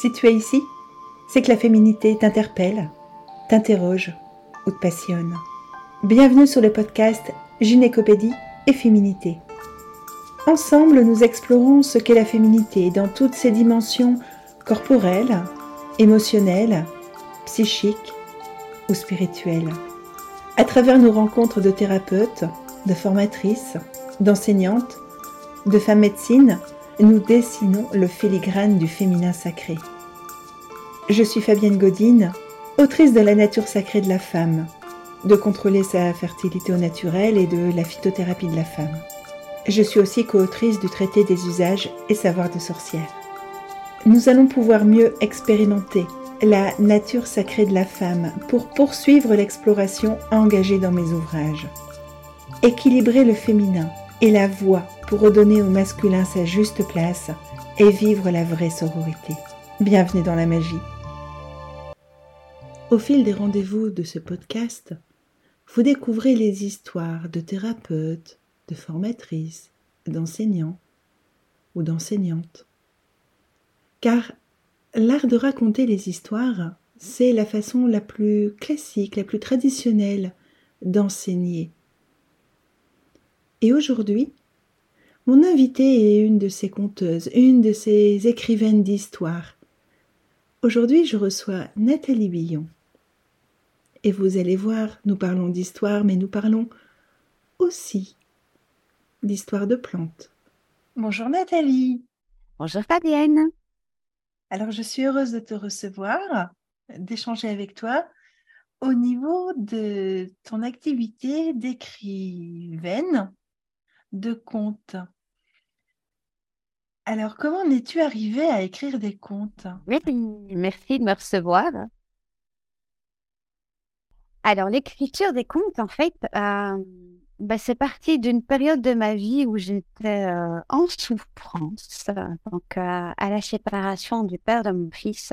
Si tu es ici, c'est que la féminité t'interpelle, t'interroge ou te passionne. Bienvenue sur le podcast Gynécopédie et Féminité. Ensemble, nous explorons ce qu'est la féminité dans toutes ses dimensions corporelles, émotionnelles, psychiques ou spirituelles. À travers nos rencontres de thérapeutes, de formatrices, d'enseignantes, de femmes médecines, nous dessinons le filigrane du féminin sacré. Je suis Fabienne Godine, autrice de La nature sacrée de la femme, de contrôler sa fertilité au naturel et de la phytothérapie de la femme. Je suis aussi co-autrice du traité des usages et savoirs de sorcière. Nous allons pouvoir mieux expérimenter la nature sacrée de la femme pour poursuivre l'exploration engagée dans mes ouvrages. Équilibrer le féminin et la voix pour redonner au masculin sa juste place et vivre la vraie sororité. Bienvenue dans la magie. Au fil des rendez-vous de ce podcast, vous découvrez les histoires de thérapeutes, de formatrices, d'enseignants ou d'enseignantes. Car l'art de raconter les histoires, c'est la façon la plus classique, la plus traditionnelle d'enseigner. Et aujourd'hui, mon invitée est une de ces conteuses, une de ces écrivaines d'histoires. Aujourd'hui, je reçois Nathalie Billon. Et vous allez voir, nous parlons d'histoire, mais nous parlons aussi d'histoire de plantes. Bonjour Nathalie. Bonjour Fabienne. Alors, je suis heureuse de te recevoir, d'échanger avec toi au niveau de ton activité d'écrivaine de contes. Alors, comment es-tu arrivée à écrire des contes? Merci de me recevoir. Alors, l'écriture des contes, en fait, euh, bah, c'est parti d'une période de ma vie où j'étais euh, en souffrance, donc euh, à la séparation du père de mon fils.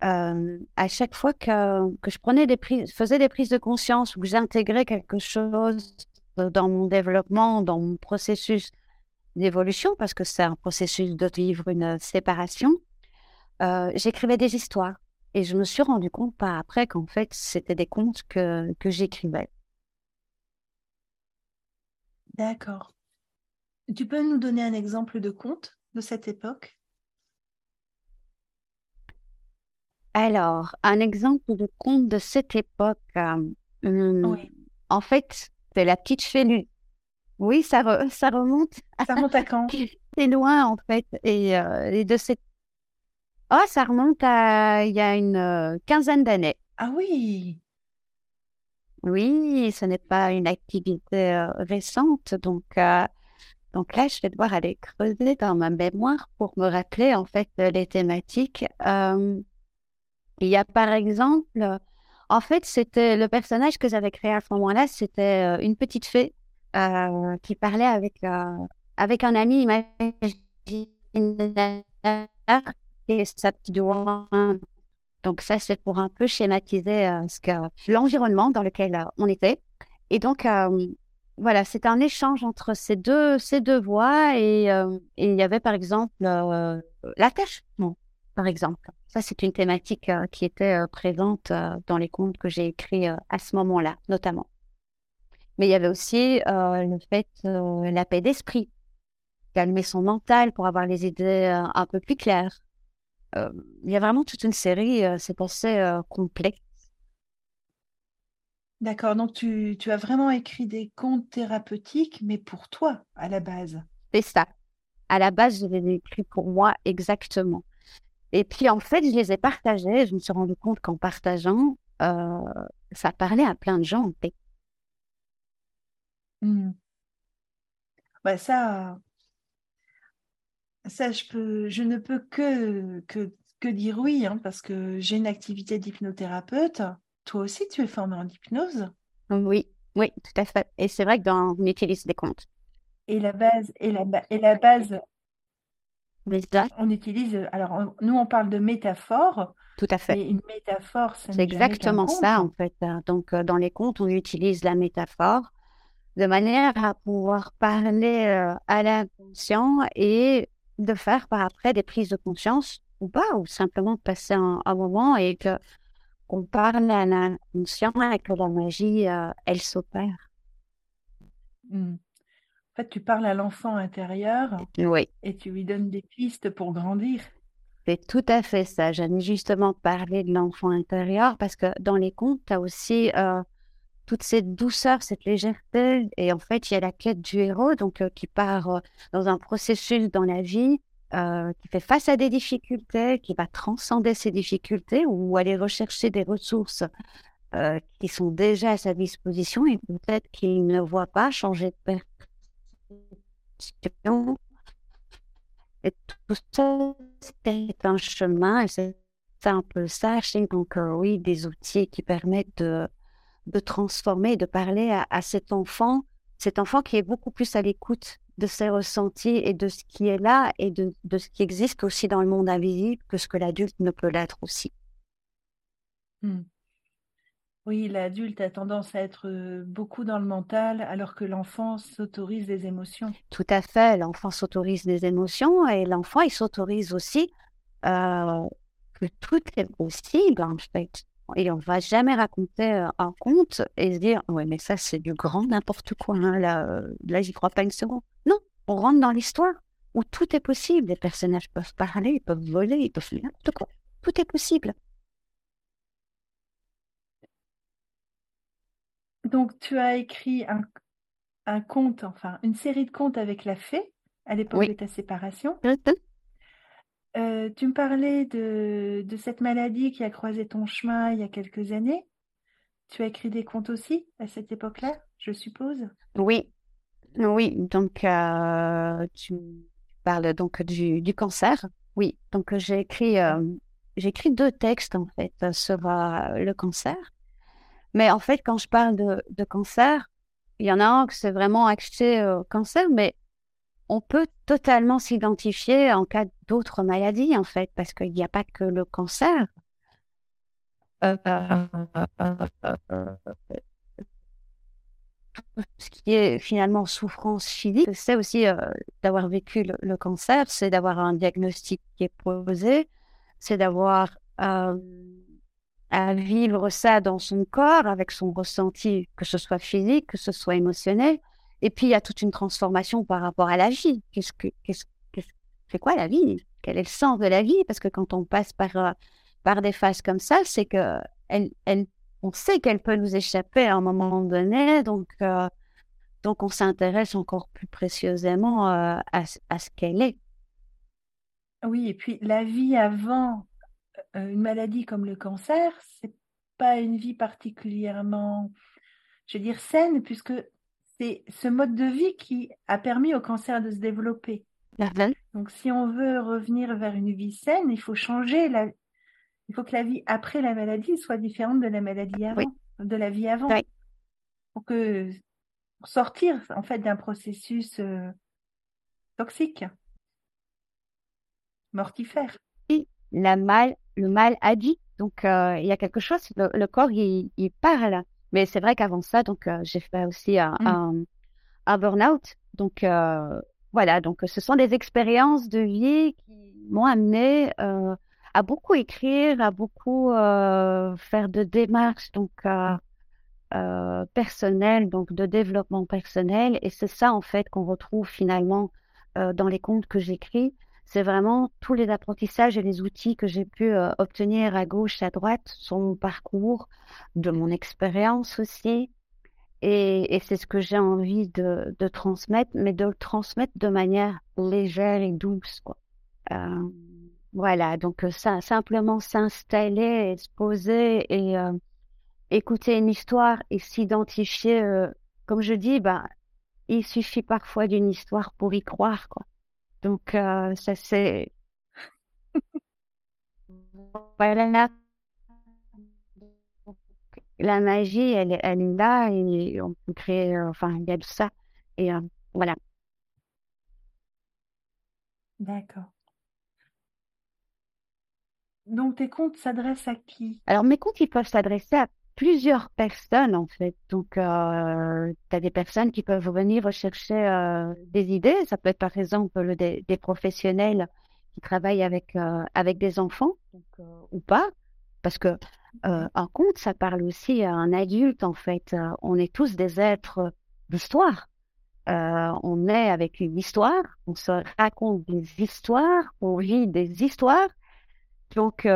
à chaque fois que, que je prenais des prises, faisais des prises de conscience ou que j'intégrais quelque chose dans mon développement, dans mon processus d'évolution, parce que c'est un processus de vivre une séparation, euh, j'écrivais des histoires. Et je me suis rendu compte pas après qu'en fait, c'était des contes que, que j'écrivais. D'accord. Tu peux nous donner un exemple de conte de cette époque? Alors, un exemple de conte de cette époque. Euh, oui. En fait, c'est la petite félue. Oui, ça, ça remonte. Ça remonte à quand? C'est loin, en fait. Et, euh, de cette. Oh, ça remonte à il y a une euh, quinzaine d'années. Ah oui Oui, ce n'est pas une activité euh, récente. Donc, donc là, je vais devoir aller creuser dans ma mémoire pour me rappeler, en fait, les thématiques. il y a, par exemple, en fait, c'était le personnage que j'avais créé à ce moment-là, c'était une petite fée euh, qui parlait avec, euh, avec un ami imaginaire et sa petite doigt. Donc ça, c'est pour un peu schématiser euh, l'environnement dans lequel on était. Et donc, voilà, c'est un échange entre ces deux, ces deux voix et, il y avait par exemple l'attachement, par exemple. Ça, c'est une thématique qui était présente dans les contes que j'ai écrits à ce moment-là, notamment. Mais il y avait aussi euh, le fait, euh, la paix d'esprit, calmer son mental pour avoir les idées euh, un peu plus claires. il y a vraiment toute une série, c'est assez complexe. D'accord, donc tu, tu, as vraiment écrit des contes thérapeutiques, mais pour toi, à la base. C'est ça. À la base, je les ai écrits pour moi exactement. Et puis, en fait, je les ai partagés. Je me suis rendu compte qu'en partageant, ça parlait à plein de gens, en fait. Mmh. Bah, ça ça je peux je ne peux que que que dire oui, hein, parce que j'ai une activité d'hypnothérapeute. Toi aussi, tu es formée en hypnose? Oui, oui, tout à fait et c'est vrai que dans on utilise des comptes. Et la base et la et la base on utilise alors nous, on parle de métaphore, Tout à fait. une métaphore, C'est exactement ça, en fait, hein. donc dans les contes, on utilise la métaphore de manière à pouvoir parler euh, à l'inconscient et de faire par après des prises de conscience ou pas, ou simplement passer un, moment et que qu'on parle à l'inconscient et que la magie, euh, elle s'opère. Mmh. En fait, tu parles à l'enfant intérieur oui. et tu lui donnes des pistes pour grandir. C'est tout à fait ça. J'aime justement parler de l'enfant intérieur parce que dans les contes, tu as aussi euh, toute cette douceur, cette légèreté. Et en fait, il y a la quête du héros, donc euh, qui part euh, dans un processus dans la vie, qui fait face à des difficultés, qui va transcender ces difficultés ou aller rechercher des ressources qui sont déjà à sa disposition et peut-être qu'il ne voit pas changer de Et tout ça, c'est un chemin c'est un peu ça. Donc, oui, des outils qui permettent de transformer, de parler à, cet enfant, cet enfant qui est beaucoup plus à l'écoute de ses ressentis et de ce qui est là et de, ce qui existe aussi dans le monde invisible que ce que l'adulte ne peut l'être aussi. Hmm. Oui, l'adulte a tendance à être beaucoup dans le mental alors que l'enfant s'autorise des émotions. Tout à fait, l'enfant s'autorise des émotions et l'enfant, il s'autorise aussi que tout est possible en fait. Et on va jamais raconter un conte et se dire ouais mais ça c'est du grand n'importe quoi hein, là là j'y crois pas une seconde. Non, on rentre dans l'histoire où tout est possible. Les personnages peuvent parler, ils peuvent voler, ils peuvent faire n'importe quoi. Tout est possible. Donc tu as écrit un, un conte, enfin une série de contes avec la fée à l'époque de ta séparation. Euh, tu me parlais de, de cette maladie qui a croisé ton chemin il y a quelques années. Tu as écrit des contes aussi à cette époque-là, je suppose? Oui, oui. Donc, euh, tu parles donc du, du, cancer. Oui, donc j'ai écrit, euh, j'ai écrit deux textes en fait sur le cancer. Mais en fait, quand je parle de, de cancer, il y en a un qui c'est vraiment axé au cancer, mais on peut totalement s'identifier en cas d'autres maladies, en fait, parce qu'il n'y a pas que le cancer. Euh, ce qui est finalement souffrance physique, c'est aussi euh, d'avoir vécu le, cancer, c'est d'avoir un diagnostic qui est posé, c'est d'avoir euh, à vivre ça dans son corps avec son ressenti, que ce soit physique, que ce soit émotionnel. Et puis, il y a toute une transformation par rapport à la vie. Qu'est-ce que, qu'est-ce, c'est quoi la vie? Quel est le sens de la vie? Parce que quand on passe par, euh, par des phases comme ça, c'est que elle, elle, on sait qu'elle peut nous échapper à un moment donné. Donc, euh, donc on s'intéresse encore plus précieusement euh, à, à, ce qu'elle est. Oui, et puis la vie avant une maladie comme le cancer, c'est pas une vie particulièrement, je veux dire, saine, puisque c'est ce mode de vie qui a permis au cancer de se développer. Donc, si on veut revenir vers une vie saine, il faut changer la. Il faut que la vie après la maladie soit différente de la maladie avant, de la vie avant, pour que sortir en fait d'un processus euh, toxique, mortifère. Et la mal, le mal a dit. Donc, euh, il y a quelque chose. Le, corps, il, il parle. Mais c'est vrai qu'avant ça, donc euh, j'ai fait aussi un, mmh. un, burn-out. Donc euh, voilà, donc ce sont des expériences de vie qui m'ont amené euh, à beaucoup écrire, à beaucoup faire de démarches donc personnelles, donc de développement personnel. Et c'est ça en fait qu'on retrouve finalement dans les contes que j'écris c'est vraiment tous les apprentissages et les outils que j'ai pu euh, obtenir à gauche, à droite, sur mon parcours, de mon expérience aussi. Et, c'est ce que j'ai envie de, transmettre, mais de le transmettre de manière légère et douce. Quoi. Euh, voilà, donc euh, simplement s'installer se poser et écouter une histoire et s'identifier. comme je dis, bah, il suffit parfois d'une histoire pour y croire. Quoi. Donc, euh, ça c'est. voilà. La magie, elle, elle est là et on peut créer, euh, enfin, il y a tout ça. Et euh, voilà. D'accord. Donc, tes comptes s'adressent à qui? Alors, mes comptes, ils peuvent s'adresser à plusieurs personnes en fait. Donc, euh, tu as des personnes qui peuvent venir rechercher euh, des idées. Ça peut être par exemple des, des, professionnels qui travaille avec, avec des enfants ou pas, parce que un conte, ça parle aussi à un adulte, en fait. on est tous des êtres d'histoire. on est avec une histoire, on se raconte des histoires, on vit des histoires. Donc,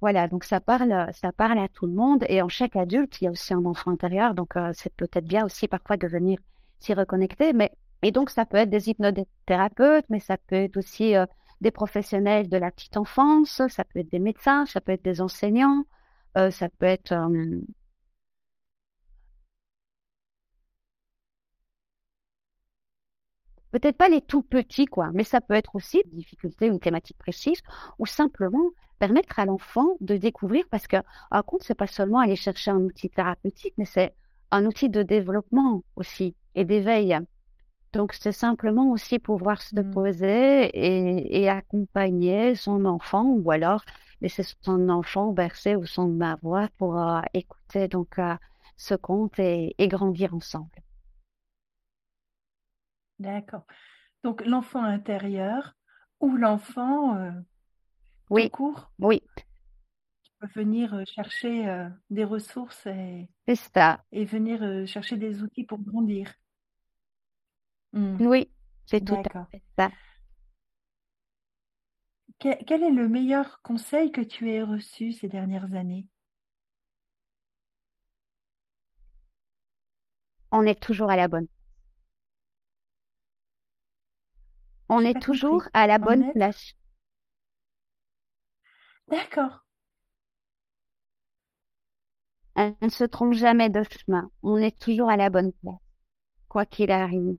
voilà, donc ça parle, ça parle à tout le monde. Et en chaque adulte, il y a aussi un enfant intérieur. Donc, c'est peut-être bien aussi parfois de venir s'y reconnecter. Mais, et donc, ça peut être des hypnothérapeutes, mais ça peut être aussi des professionnels de la petite enfance, ça peut être des médecins, ça peut être des enseignants, ça peut être peut-être pas les tout petits, quoi, mais ça peut être aussi une difficulté, une thématique précise, ou simplement permettre à l'enfant de découvrir, parce que un compte, c'est pas seulement aller chercher un outil thérapeutique, mais c'est un outil de développement aussi et d'éveil. Donc, c'est simplement aussi pouvoir se mmh. poser et, et, accompagner son enfant ou alors laisser son enfant bercer au son de ma voix pour euh, écouter donc euh, ce conte et, et, grandir ensemble. D'accord. Donc, l'enfant intérieur ou l'enfant euh, oui. court? Oui. Qui peut venir chercher des ressources et, et venir chercher des outils pour grandir. Mmh. Oui, c'est tout à fait ça. Quel, est le meilleur conseil que tu aies reçu ces dernières années? On est toujours à la bonne. On est toujours à la bonne place. D'accord. On ne se trompe jamais de chemin. On est toujours à la bonne place, quoi qu'il arrive.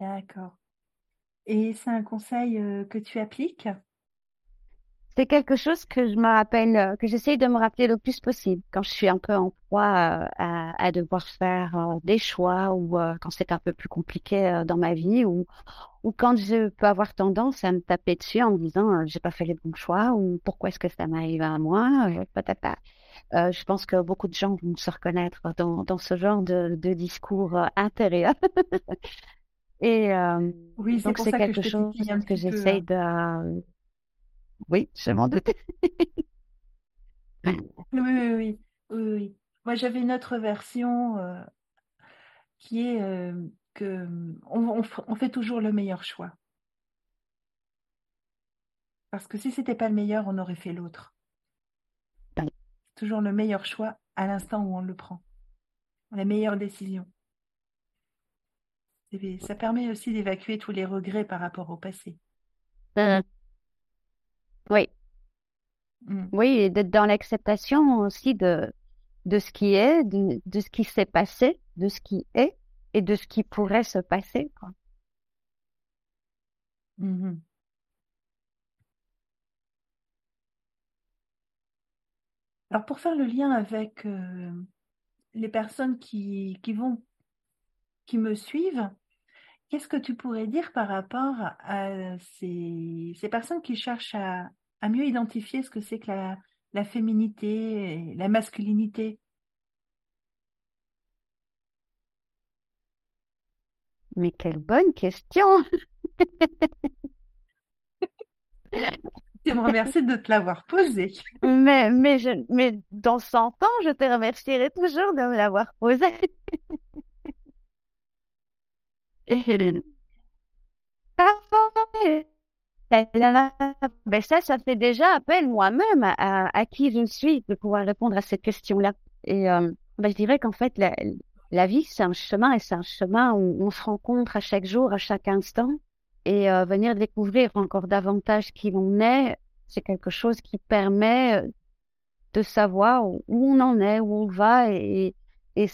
D'accord. Et c'est un conseil que tu appliques? C'est quelque chose que je me rappelle, que j'essaye de me rappeler le plus possible quand je suis un peu en proie à, à devoir faire des choix ou quand c'est un peu plus compliqué dans ma vie ou, ou quand je peux avoir tendance à me taper dessus en me disant j'ai pas fait les bons choix ou pourquoi est-ce que ça m'arrive à moi, patata. Euh, je pense que beaucoup de gens vont se reconnaître dans, dans ce genre de, de discours intérieur. Et euh, oui, donc c'est quelque chose que j'essaye hein. de. Oui, je m'en doutais. oui, oui, oui, oui, Moi, j'avais une autre version euh, qui est euh, que on, on, fait toujours le meilleur choix. Parce que si c'était pas le meilleur, on aurait fait l'autre. Toujours le meilleur choix à l'instant où on le prend. La meilleure décision. Ça permet aussi d'évacuer tous les regrets par rapport au passé. Mmh. Oui. Mmh. Oui, et d'être dans l'acceptation aussi de, de ce qui est, de, de ce qui s'est passé, de ce qui est et de ce qui pourrait se passer. Quoi. Mmh Alors pour faire le lien avec euh, les personnes qui, qui vont qui me suivent, Qu'est-ce que tu pourrais dire par rapport à ces, personnes qui cherchent à, mieux identifier ce que c'est que la, la féminité et la masculinité? Mais quelle bonne question Je te remercie de te l'avoir posée. Mais, mais, je, mais dans 100 ans, je te remercierai toujours de me l'avoir posée. Ben ça, ça fait déjà appel moi-même à, qui je suis de pouvoir répondre à cette question-là. Et euh, ben, je dirais qu'en fait, la, la vie, c'est un chemin et c'est un chemin où on se rencontre à chaque jour, à chaque instant. Et euh, venir découvrir encore davantage qui l'on est, c'est quelque chose qui permet de savoir où on en est, où on va et, et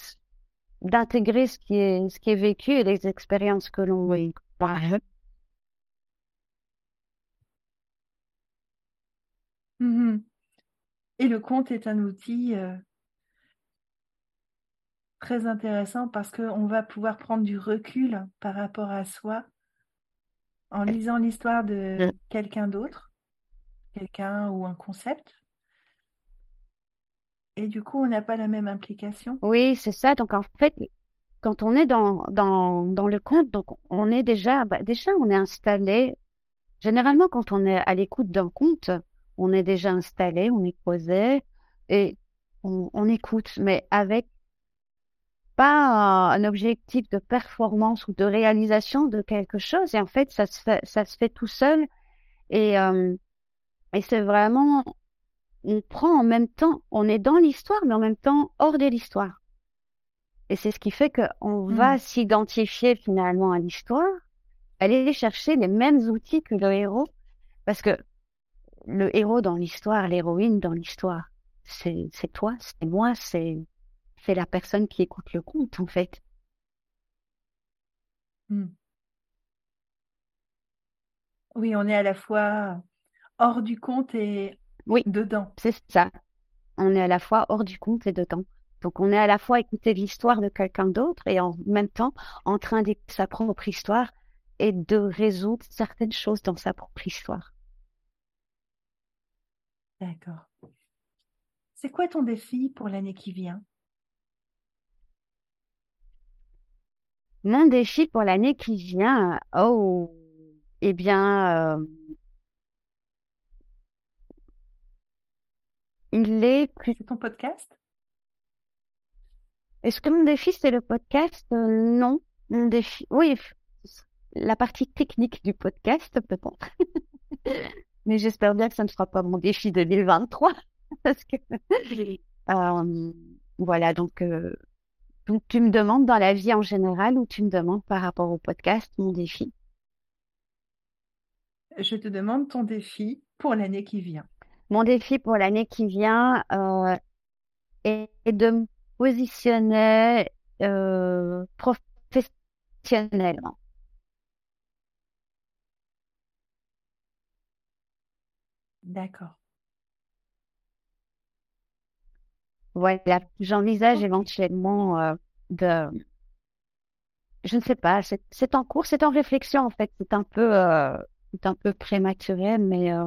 d'intégrer ce qui est ce qui est vécu et les expériences que l'on vit. Mmh et le conte est un outil euh, très intéressant parce qu'on va pouvoir prendre du recul par rapport à soi en lisant l'histoire de quelqu'un d'autre, quelqu'un ou un concept. Et du coup, on n'a pas la même implication. Oui, c'est ça. Donc en fait, quand on est dans, dans, dans le conte, donc on est déjà, bah, déjà, on est installé. Généralement, quand on est à l'écoute d'un conte, on est déjà installé, on est posé et on, on écoute, mais avec pas un objectif de performance ou de réalisation de quelque chose. Et en fait, ça se fait, ça se fait tout seul. Et, euh, et c'est vraiment, on prend en même temps, on est dans l'histoire, mais en même temps hors de l'histoire. Et c'est ce qui fait qu'on va Hmm. s'identifier finalement à l'histoire, aller chercher les mêmes outils que le héros, parce que le héros dans l'histoire, l'héroïne dans l'histoire, c'est toi, c'est moi, c'est la personne qui écoute le conte en fait. Hmm. Oui, on est à la fois hors du compte et Oui, dedans. c'est ça. On est à la fois hors du conte et dedans. Donc on est à la fois à écouter l'histoire de quelqu'un d'autre et en même temps en train d'écouter sa propre histoire et de résoudre certaines choses dans sa propre histoire. D'accord. C'est quoi ton défi pour l'année qui vient? Mon défi pour l'année qui vient, oh, eh bien, euh, il est plus. C'est ton podcast? Est-ce que mon défi c'est le podcast? Euh, non, mon défi, oui, la partie technique du podcast peut-être. Mais j'espère bien que ça ne sera pas mon défi 2023 parce que euh, voilà donc euh, donc tu me demandes dans la vie en général ou tu me demandes par rapport au podcast mon défi? Je te demande ton défi pour l'année qui vient. Mon défi pour l'année qui vient euh, est de me positionner euh, professionnellement. D'accord. Voilà, j'envisage éventuellement euh, de, je ne sais pas, c'est c'est en cours, c'est en réflexion en fait, c'est un peu, euh, c'est un peu prématuré, mais euh,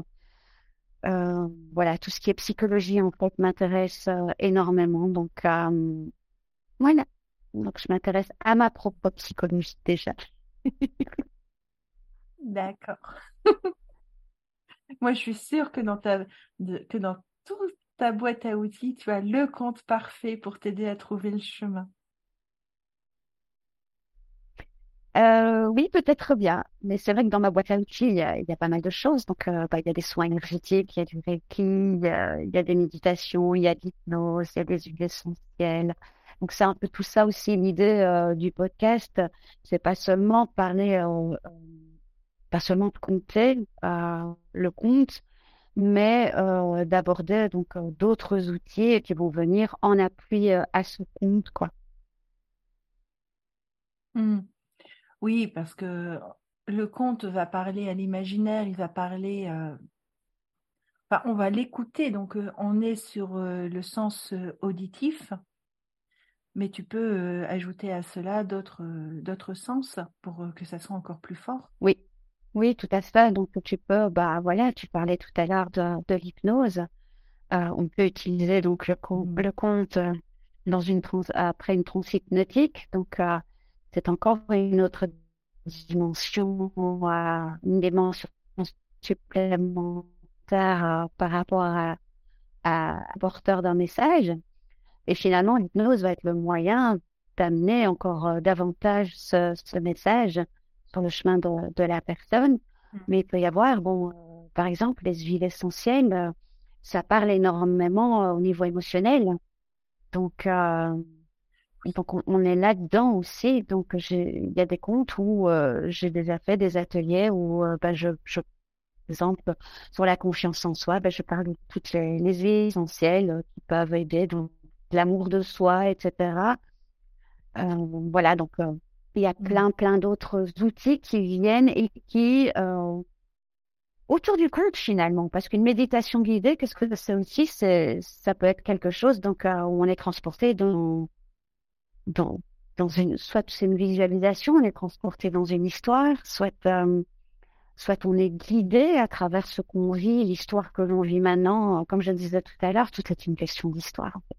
euh, voilà, tout ce qui est psychologie en fait m'intéresse euh, énormément, donc euh, voilà, donc je m'intéresse à ma propre psychologie déjà. D'accord. Moi, je suis sûre que dans ta, que dans toute ta boîte à outils, tu as le compte parfait pour t'aider à trouver le chemin. Euh, oui, peut-être bien, mais c'est vrai que dans ma boîte à outils, il y a, y a pas mal de choses. Donc, euh, bah, il y a des soins énergétiques, il y a du Reiki, il y a, y a des méditations, il y a de l'hypnose, il y a des huiles essentielles. Donc, c'est un peu tout ça aussi l'idée euh, du podcast. C'est pas seulement parler, euh, pas seulement de compter le compte, mais d'aborder donc d'autres outils qui vont venir en appui à ce compte, quoi. Hmm. Oui, parce que le conte va parler à l'imaginaire, il va parler, euh, enfin, on va l'écouter, donc euh, on est sur euh, le sens auditif, mais tu peux ajouter à cela d'autres d'autres sens pour que ça soit encore plus fort. Oui, oui, tout à fait. Donc, tu peux, bah voilà, tu parlais tout à l'heure de, de l'hypnose. On peut utiliser donc le, con- Mm. le compte euh, dans une trans après une transe hypnotique. Donc, c'est encore une autre dimension, euh, une dimension supplémentaire euh, par rapport à, à, porteur d'un message. Et finalement, l'hypnose va être le moyen d'amener encore euh, davantage ce, ce message sur le chemin de, de la personne. Mm. Mais il peut y avoir, bon, par exemple, les huiles essentielles, ça parle énormément au niveau émotionnel. Donc, euh, donc on, on est là-dedans aussi. Donc, il y a des comptes où euh, j'ai déjà fait des ateliers où euh, ben, je, je, par exemple, sur la confiance en soi, ben, je parle de toutes les, les essentielles euh, qui peuvent aider dans l'amour de soi, etc. Euh, voilà, donc il y a Mm. plein, plein d'autres outils qui viennent et qui, euh, autour du compte finalement, parce qu'une méditation guidée, qu'est-ce que c'est aussi? C'est, ça peut être quelque chose donc euh, où on est transporté dans, dans, dans une, soit c'est une visualisation, on est transporté dans une histoire, soit, euh, soit on est guidé à travers ce qu'on vit, l'histoire que l'on vit maintenant. Comme je disais tout à l'heure, tout est une question d'histoire. en fait.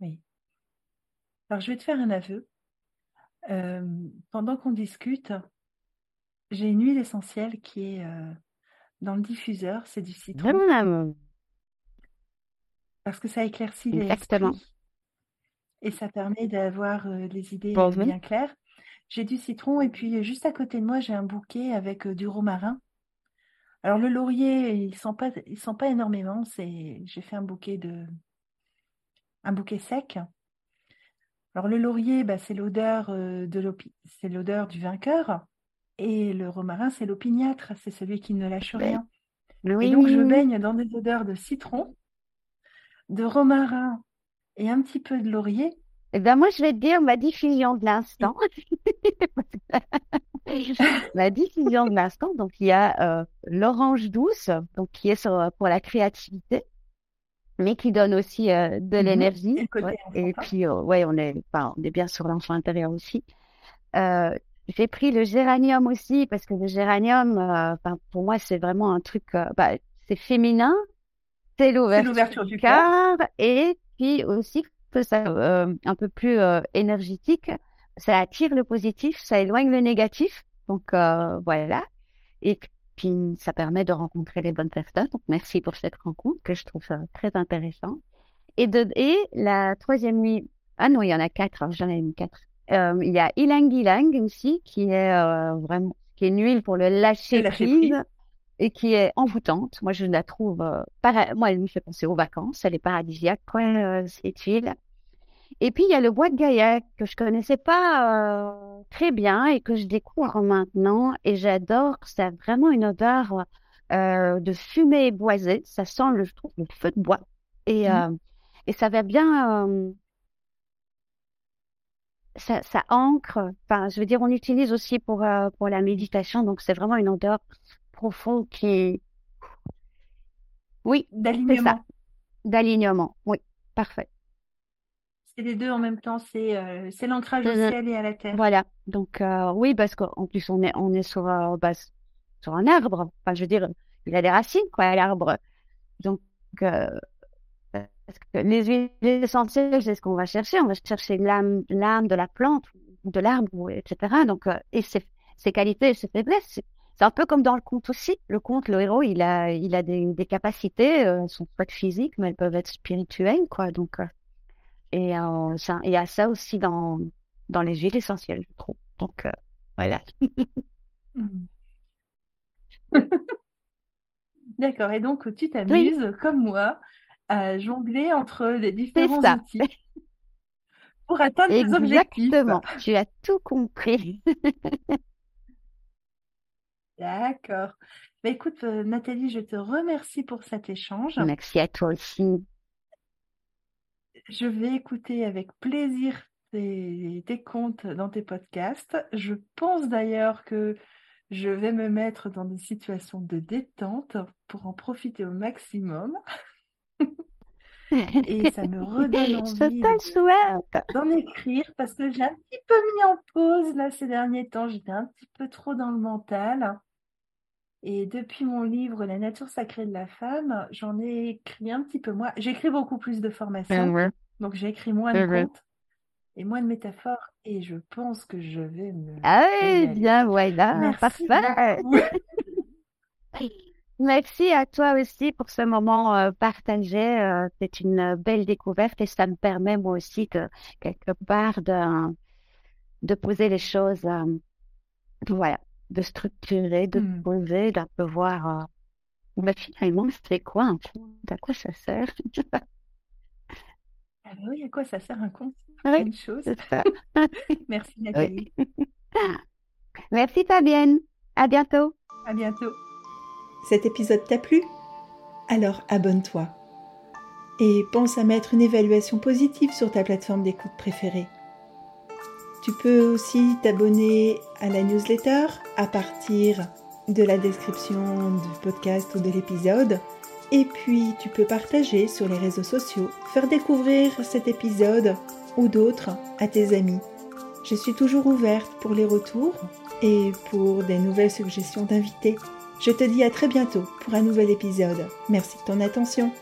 Oui. Alors, je vais te faire un aveu. Euh, pendant qu'on discute, j'ai une huile essentielle qui est euh, dans le diffuseur, c'est du citron. Parce que ça éclaircit les esprits et ça permet d'avoir euh, des idées bien claires. J'ai du citron et puis juste à côté de moi, j'ai un bouquet avec du romarin. Alors le laurier, il sent pas, il sent pas énormément. C'est, j'ai fait un bouquet de, un bouquet sec. Alors le laurier, bah, c'est l'odeur euh, de c'est l'odeur du vainqueur, et le romarin, c'est l'opiniâtre, c'est celui qui ne lâche rien. Et donc je baigne dans des odeurs de citron, de romarin et un petit peu de laurier. Eh bien, moi, je vais te dire ma diffusion de l'instant. ma diffusion de l'instant, donc il y a euh, l'orange douce, donc qui est pour la créativité mais qui donne aussi euh, de mmh l'énergie. Et, puis, euh, ouais, on est, on est bien sur l'enfant intérieur aussi. Euh, j'ai pris le géranium aussi parce que le géranium, pour moi, c'est vraiment un truc, bah, c'est féminin, c'est l'ouverture du cœur et puis aussi que ça un peu plus énergétique. Ça attire le positif, ça éloigne le négatif. Donc voilà. Et puis ça permet de rencontrer les bonnes personnes. Donc merci pour cette rencontre que je trouve très intéressant. Et, de, et la troisième nuit, ah non, il y en a quatre, hein, j'en ai mis quatre. Euh, il y a Ilang Ilang aussi, qui est euh, vraiment, qui est une huile pour le lâcher, prise, et qui est envoûtante. Moi, je la trouve, euh, moi, elle me fait penser aux vacances. Elle est paradisiaque, quoi, cette huile. Et puis, il y a le bois de Gaillac que je connaissais pas euh, très bien et que je découvre maintenant. Et j'adore. C'est vraiment une odeur euh, de fumée boisée. Ça sent, le, je trouve, le feu de bois. Et, mmh. euh, et ça va bien. Euh, ça, ça ancre. Enfin, je veux dire, on utilise aussi pour, euh, pour la méditation. Donc, c'est vraiment une odeur profonde qui. Oui, d'alignement. D'alignement. Oui, parfait les deux en même temps, c'est euh, c'est l'ancrage au ciel et à la terre. Voilà. Donc euh, oui, parce qu'en plus on est on est sur euh, bah, sur un arbre. Enfin, je veux dire, il a des racines quoi, l'arbre. Donc parce que les huiles essentielles, c'est ce qu'on va chercher. On va chercher l'âme de la plante, de l'arbre, etc. Donc et ses, ses qualités, ses faiblesses. C'est un peu comme dans le conte aussi. Le conte, le héros, il a, il a des, des capacités, euh, sont pas physiques, mais elles peuvent être spirituelles, quoi. Donc, et euh, il y a ça aussi dans, dans les huiles essentielles, je trouve. Donc, euh, voilà. D'accord. Et donc, tu t'amuses, comme moi, à jongler entre les différents outils pour atteindre tes objectifs. Exactement. Tu as tout compris. D'accord. Bah, écoute, euh, Nathalie, je te remercie pour cet échange. Merci à toi aussi. Je vais écouter avec plaisir tes, contes dans tes podcasts. Je pense d'ailleurs que je vais me mettre dans des situations de détente pour en profiter au maximum. Et ça me redonne envie d'en écrire parce que j'ai un petit peu mis en pause là ces derniers temps. J'étais un petit peu trop dans le mental. Et depuis mon livre La nature sacrée de la femme, j'en ai écrit un petit peu moins. J'écris beaucoup plus de formations. Donc j'ai écrit moins de contes et moins de métaphores. Et je pense que je vais me. Ah oui, bien, voilà. Parfait. Merci à toi aussi pour ce moment euh, partagé. Euh, c'est une belle découverte et ça me permet moi aussi de quelque part de, de poser les choses, euh, voilà, de structurer, de mmh. poser, d'un peu voir. Euh, bah, finalement, c'est quoi un conte À quoi ça sert? Ah bah oui, à quoi ça sert un oui, une chose. Ça. Merci Nathalie. Merci Fabienne. À bientôt. À bientôt. Cet épisode t'a plu? Alors abonne-toi. Et pense à mettre une évaluation positive sur ta plateforme d'écoute préférée. Tu peux aussi t'abonner à la newsletter à partir de la description du podcast ou de l'épisode. Et puis tu peux partager sur les réseaux sociaux, faire découvrir cet épisode ou d'autres à tes amis. Je suis toujours ouverte pour les retours et pour des nouvelles suggestions d'invités. Je te dis à très bientôt pour un nouvel épisode. Merci de ton attention.